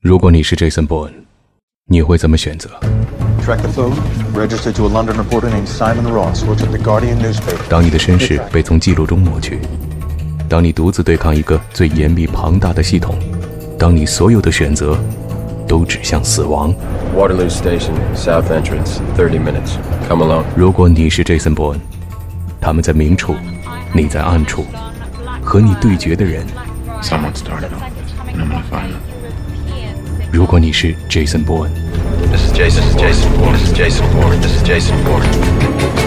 如果你是 Jason Bourne，你会怎么选择？Track the phone, registered to a London reporter named Simon Ross, works at the Guardian newspaper. 当你的身世被从记录中抹去，当你独自对抗一个最严密庞大的系统，当你所有的选择都指向死亡，Waterloo Station, south entrance, thirty minutes. Come along. 如果你是 Jason Bourne，他们在明处，你在暗处，和你对决的人，Someone started all this, and I'm gonna find them. 如果你是 Jason Bourne， This is Jason. This is Jason Bourne. This is Jason Bourne. This is Jason Bourne.